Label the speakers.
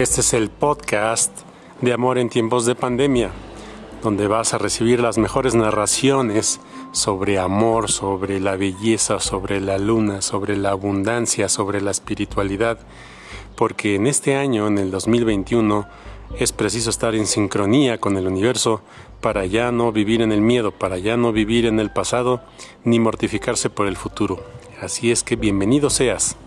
Speaker 1: Este es el podcast de Amor en tiempos de pandemia, donde vas a recibir las mejores narraciones sobre amor, sobre la belleza, sobre la luna, sobre la abundancia, sobre la espiritualidad, porque en este año, en el 2021, es preciso estar en sincronía con el universo para ya no vivir en el miedo, para ya no vivir en el pasado, ni mortificarse por el futuro. Así es que bienvenido seas.